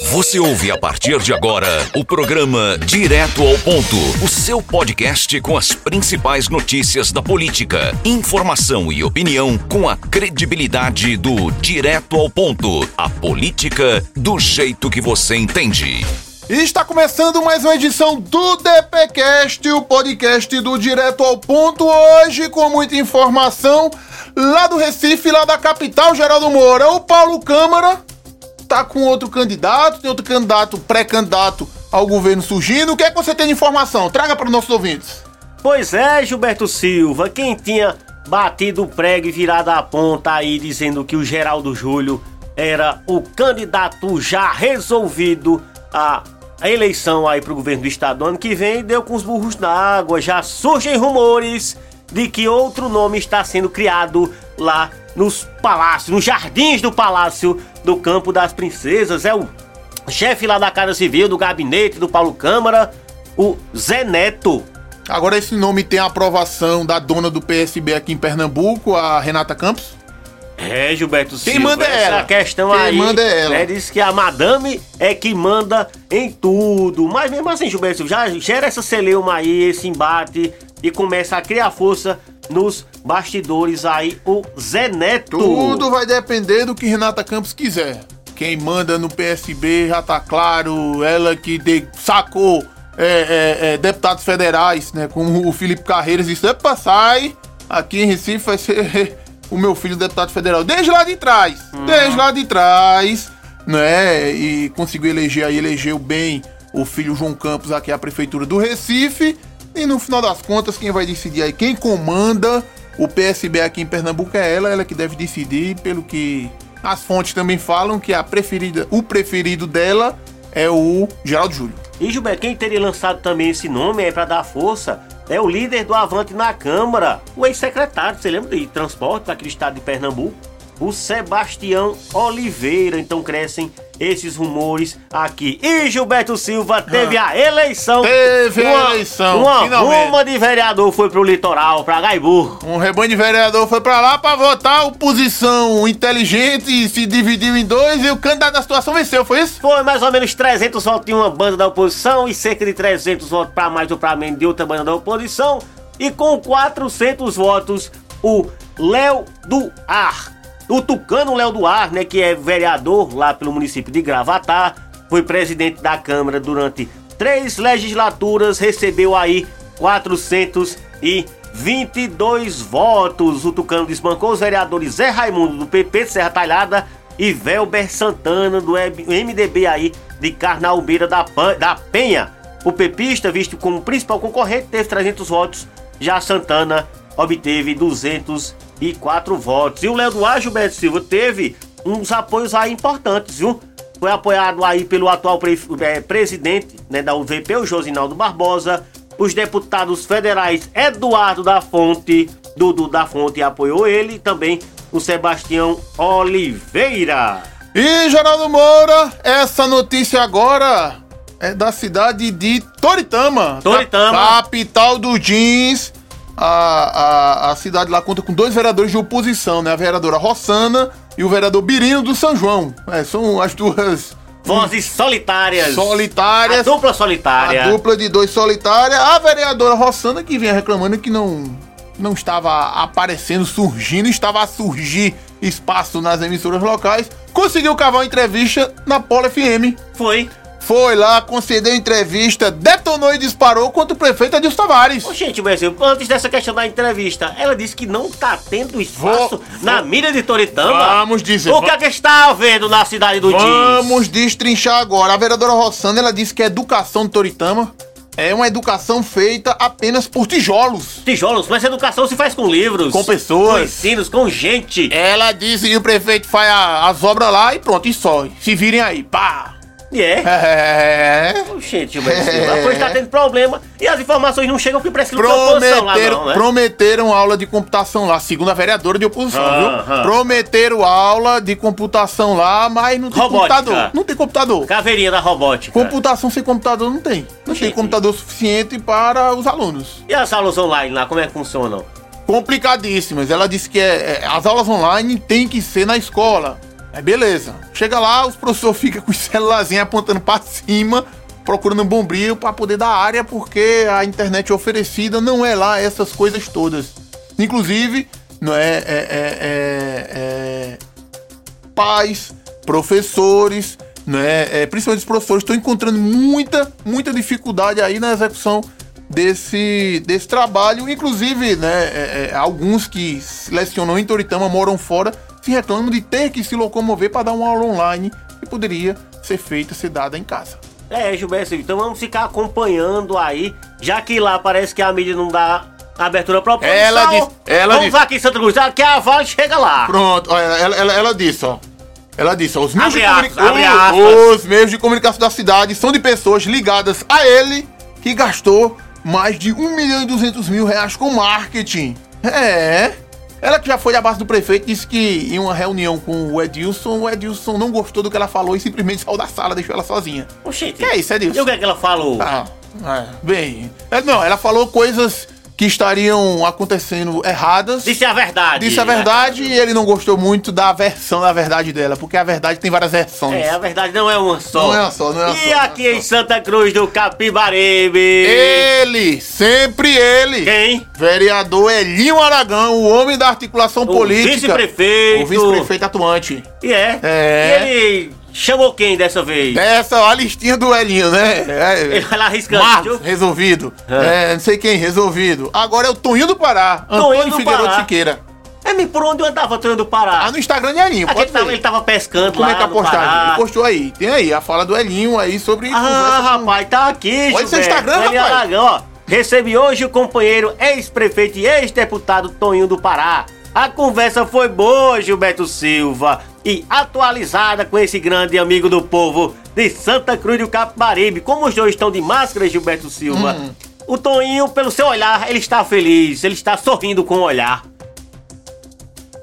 Você ouve a partir de agora o programa Direto ao Ponto, o seu podcast com as principais notícias da política, informação e opinião com a credibilidade do Direto ao Ponto, a política do jeito que você entende. E está começando mais uma edição do DPcast, o podcast do Direto ao Ponto, hoje com muita informação lá do Recife, lá da capital, Geraldo Moura. O Paulo Câmara tá com outro candidato, tem outro candidato, pré-candidato ao governo surgindo. O que é que você tem de informação? Traga para os nossos ouvintes. Pois é, Gilberto Silva, quem tinha batido o prego e virado a ponta aí dizendo que o Geraldo Júlio era o candidato já resolvido a eleição aí pro governo do estado ano que vem deu com os burros na água. Já surgem rumores de que outro nome está sendo criado lá nos palácios, nos jardins do palácio do Campo das Princesas. É o chefe lá da Casa Civil, do gabinete do Paulo Câmara, o Zé Neto. Agora esse nome tem a aprovação da dona do PSB aqui em Pernambuco, a Renata Campos. É, Gilberto Quem manda é ela. Essa questão Quem aí. manda é ela. Né, diz que a madame é que manda em tudo. Mas mesmo assim, Gilberto Silva, já gera essa celeuma aí, esse embate e começa a criar força nos bastidores aí, o Zé Neto. Tudo vai depender do que Renata Campos quiser. Quem manda no PSB já tá claro, ela que de- sacou é, é, é, deputados federais, né? Como o Felipe Carreiras disse, epa, sai, aqui em Recife vai ser o meu filho deputado federal. Desde lá de trás, desde lá de trás, né? E conseguiu eleger aí, elegeu bem o filho João Campos aqui à prefeitura do Recife. E no final das contas, quem vai decidir aí, quem comanda o PSB aqui em Pernambuco é ela, ela que deve decidir, pelo que as fontes também falam que a preferida, o preferido dela é o Geraldo Júlio. E Gilberto, quem teria lançado também esse nome aí pra dar força é o líder do Avante na Câmara, o ex-secretário, você lembra de transporte do estado de Pernambuco? O Sebastião Oliveira. Então crescem esses rumores aqui. E Gilberto Silva teve a eleição. Ah. Teve a uma, eleição, Uma finalmente. ruma de vereador foi pro litoral, pra Gaibu. Um rebanho de vereador foi pra lá pra votar, oposição inteligente se dividiu em dois e o candidato da situação venceu, foi isso? Foi mais ou menos 300 votos de uma banda da oposição e cerca de 300 votos para mais ou para menos de outra banda da oposição. E com 400 votos, o Léo do Ar, o tucano Léo do Ar, né, que é vereador lá pelo município de Gravatá, foi presidente da Câmara durante três legislaturas, recebeu aí 422 votos. O tucano desbancou os vereadores Zé Raimundo do PP de Serra Talhada e Velber Santana do MDB aí de Carnalbeira da, da Penha. O pepista, visto como principal concorrente, teve 300 votos. Já Santana obteve 204 votos. E o Léo Duarte Gilberto Silva teve uns apoios aí importantes, viu? Foi apoiado aí pelo atual pre- eh, presidente né, da UVP, o Josinaldo Barbosa. Os deputados federais Eduardo da Fonte, Dudu da Fonte apoiou ele. E também o Sebastião Oliveira. E Geraldo Moura, essa notícia agora é da cidade de Toritama. Toritama. cap- Capital do jeans. A, a, a cidade lá conta com dois vereadores de oposição, né? A vereadora Rossana e o vereador Birino do São João. É, são as duas Vozes solitárias. solitárias. A dupla solitária. A dupla de dois solitária. A vereadora Rossana que vinha reclamando que não, não estava aparecendo, surgindo, estava a surgir espaço nas emissoras locais. Conseguiu cavar uma entrevista na Polo FM. Foi. Foi lá, concedeu entrevista, detonou e disparou contra o prefeito Adilson Tavares. Ô, gente, Brasil, antes dessa questão da entrevista, ela disse que não tá tendo espaço Vou- na mídia de Toritama. Vamos dizer, O que é que está havendo na cidade do Diz? Vamos destrinchar agora. A vereadora Rossana, ela disse que a educação de Toritama é uma educação feita apenas por tijolos. Tijolos, mas educação se faz com livros. Com pessoas. Com ensinos, com gente. Ela disse que o prefeito faz a- as obras lá e pronto, e só. Se virem aí, pá! E é. É. Ô, Gente, Gilberto Silva, a coisa tá tendo problema e as informações não chegam porque parece que não tem oposição lá Prometeram, não, né? prometeram aula de computação lá, segundo a vereadora de oposição, viu? Prometeram aula de computação lá, mas não tem Robótica. computador. Não tem computador. Caveirinha da robótica. Computação sem computador não tem. Não tem Gente. computador suficiente para os alunos. E as aulas online lá, como é que funcionam? Complicadíssimas. Ela disse que é- é, as aulas online têm que ser na escola. Aí beleza. Chega lá, os professores ficam com o celularzinho apontando pra cima, procurando um bombril pra poder dar área, porque a internet oferecida não é lá essas coisas todas. Inclusive, não é, é, é, é, é pais, professores, né, é, principalmente os professores, estão encontrando muita, muita dificuldade aí na execução desse, desse trabalho. Inclusive, né, é, é, alguns que lecionam em Toritama moram fora se reclamam de ter que se locomover para dar uma aula online que poderia ser feita, ser dada em casa. É, Gilberto, então vamos ficar acompanhando aí, já que lá parece que a mídia não dá abertura para oposição. Ela disse, ela vamos disse. aqui em Santa Cruz, que a Vale chega lá. Pronto, olha, ela, ela, ela disse, ó. Ela disse, ó, os meios, de Abre abre comunica- aspas. os meios de comunicação da cidade são de pessoas ligadas a ele que gastou mais de 1 milhão e 200 mil reais com marketing. É. Ela que já foi à base do prefeito disse que em uma reunião com o Edilson, o Edilson não gostou do que ela falou e simplesmente saiu da sala, deixou ela sozinha. Oxente. Que é isso, Edilson? E o que é que ela falou? Ah, é, bem. é, não, ela falou coisas que estariam acontecendo erradas. Disse a verdade. Disse a verdade e ele não gostou muito da versão da verdade dela, porque a verdade tem várias versões. É, a verdade não é uma só. Não é uma só, não é uma E só, não é aqui em só. Santa Cruz do Capibaribe. Ele, sempre ele. Quem? Vereador Elinho Aragão, o homem da articulação política. vice-prefeito. O vice-prefeito atuante. E é. É. E ele chamou quem dessa vez? Essa, ó, a listinha do Elinho, né? É, Ele vai lá arriscando. Marcos, viu? resolvido. É. É, não sei quem, resolvido. Agora é o Toninho do Pará. Toninho Antônio do Figueiredo Pará. Siqueira. É, me por onde eu andava tentando parar? Ah, no Instagram de Elinho, pode ele tava, ver. ele tava pescando Como lá é que é a no postagem? Pará. Ele postou aí. Tem aí a fala do Elinho aí sobre. Ah, conversa com- rapaz, tá aqui, Olha seu Gilberto. Instagram, Ele rapaz. Aragão, ó. Recebi hoje o companheiro ex-prefeito e ex-deputado Toninho do Pará. A conversa foi boa, Gilberto Silva, e atualizada com esse grande amigo do povo de Santa Cruz do Capibaribe. Como os dois estão de máscara, Gilberto Silva, Hum. o Toninho, pelo seu olhar, ele está feliz, ele está sorrindo com o olhar.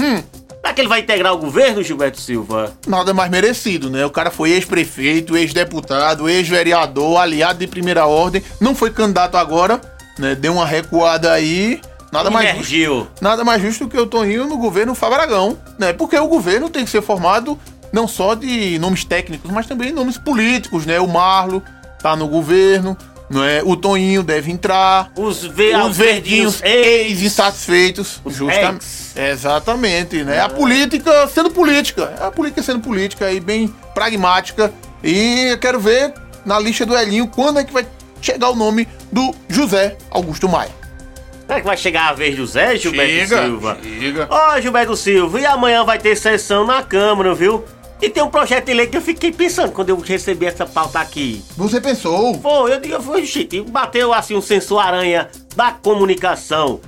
Hum. Será que ele vai integrar o governo, Gilberto Silva? Nada mais merecido, né? O cara foi ex-prefeito, ex-deputado, ex-vereador, aliado de primeira ordem. Não foi candidato agora, né? Deu uma recuada aí. Nada mais justo. Nada mais justo que o Toninho no governo Fabragão, né? Porque o governo tem que ser formado não só de nomes técnicos, mas também nomes políticos, né? O Marlo tá no governo, não é? O Toninho deve entrar. Os, ve os verdinhos ex-insatisfeitos. Os Justamente. ex. Exatamente, né? A política sendo política. A política sendo política aí, bem pragmática. E eu quero ver na lista do Elinho quando é que vai chegar o nome do José Augusto Maia. Será que vai chegar a vez do Zé, Gilberto Silva? chega. Ó, Gilberto Silva, e amanhã vai ter sessão na Câmara, viu? E tem um projeto de lei que eu fiquei pensando quando eu recebi essa pauta aqui. Você pensou? Foi, eu digo, foi, gente, bateu assim um sensor aranha da comunicação,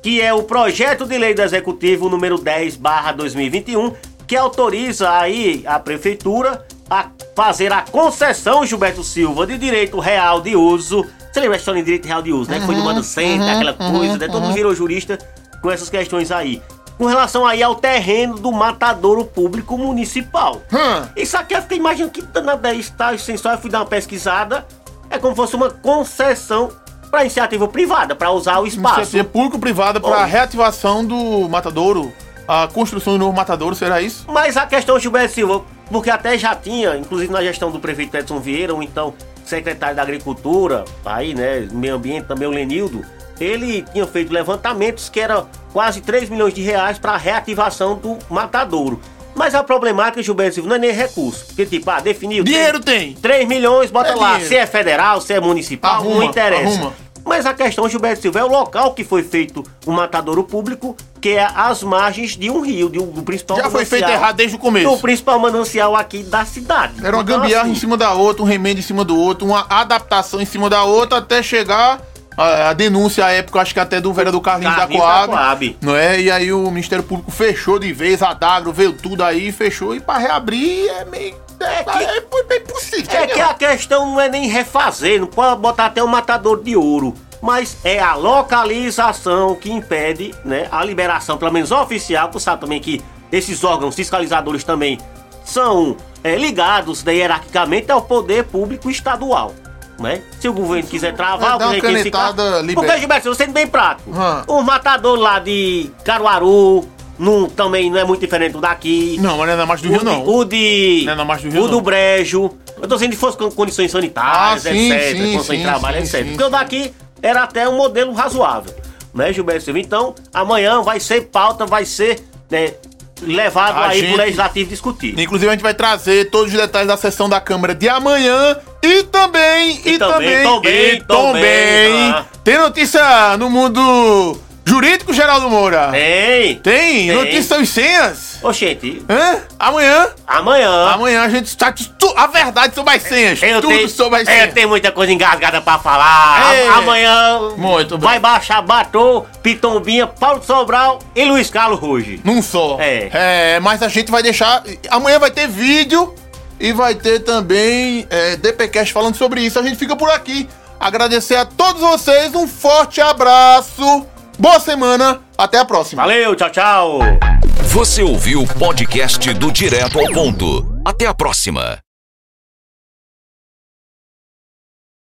que é o projeto de lei do Executivo número 10 2021, que autoriza aí a Prefeitura a fazer a concessão, Gilberto Silva, de direito real de uso. Você lembra a história de direito real de uso, né? Que foi do Mano Center, aquela coisa, né? Todo mundo virou jurista com essas questões aí. Com relação aí ao terreno do matadouro público municipal. Hum. Isso aqui eu fiquei imaginando que danada é isso, tá? Sem só eu fui dar uma pesquisada. É como se fosse uma concessão para iniciativa privada, para usar o espaço. Iniciativa público-privada para Bom. reativação do matadouro, a construção do novo matadouro, será isso? Mas a questão, Gilberto Silva, porque até já tinha, inclusive na gestão do prefeito Edson Vieira, ou então secretário da Agricultura, aí, né, meio ambiente também, o Lenildo, ele tinha feito levantamentos que era quase 3 milhões de reais para reativação do matadouro. Mas a problemática, Gilberto Silva, não é nem recurso. Porque, tipo, ah, definiu. Dinheiro tem. 3 milhões, bota É lá. dinheiro. Se é federal, se é municipal, Arruma, não interessa. arruma. Mas a questão, Gilberto Silva, é o local que foi feito o matadouro público, que é as margens de um rio, de um, do principal Já foi feito errado desde o do começo. principal manancial aqui da cidade. Era uma Então, gambiarra assim, em cima da outra, um remendo em cima do outro, uma adaptação em cima da outra, até chegar a, a denúncia à época, acho que até do vereador Carlinhos, Carlinhos da da Coab, Coab. Não é? E aí o Ministério Público fechou de vez, a Dagro veio tudo aí, fechou, e pra reabrir é meio. É, que- é, é. É entendeu? que a questão não é nem refazer, não pode botar até um matador de ouro. Mas é a localização que impede né, a liberação, pelo menos oficial, tu sabe também que esses órgãos fiscalizadores também são é, ligados né, hierarquicamente ao poder público estadual. Né? Se o governo quiser travar, é o governo quer ficar... Porque, Gilberto, você sendo bem prático, Hum. um matador lá de Caruaru, não, também não é muito diferente do daqui. Não, mas não é na Marcha do Rio, o não. De, o de. Não é do Rio, O do não. Brejo. Eu tô dizendo que fosse com condições sanitárias, Ah, sim, etc. sim, condições sim, de trabalho, sim, etc. sim, Porque o daqui era até um modelo razoável. Né, Gilberto Silva? Então, amanhã vai ser pauta, vai ser né, levado A aí gente- pro legislativo discutir. Inclusive, a gente vai trazer todos os detalhes da sessão da Câmara de amanhã e também, e, E também, também, também, e também. ah. Tem notícia no mundo jurídico, Geraldo Moura? Tem! Tem? Tem. Notícia e senhas? Oxente, Hã? Amanhã? amanhã. Amanhã a gente está a verdade sobre as senhas. Eu tudo tenho, sobre as eu senhas. tenho muita coisa engasgada pra falar. É. Amanhã Muito bem. vai baixar Batô, Pitombinha, Paulo Sobral e Luiz Carlos Ruge. Num só. É. É, mas a gente vai deixar. Amanhã vai ter vídeo e vai ter também é, DPcast falando sobre isso. A gente fica por aqui. Agradecer a todos vocês. Um forte abraço. Boa semana. Até a próxima. Valeu, tchau, tchau. Você ouviu o podcast do Direto ao Ponto. Até a próxima.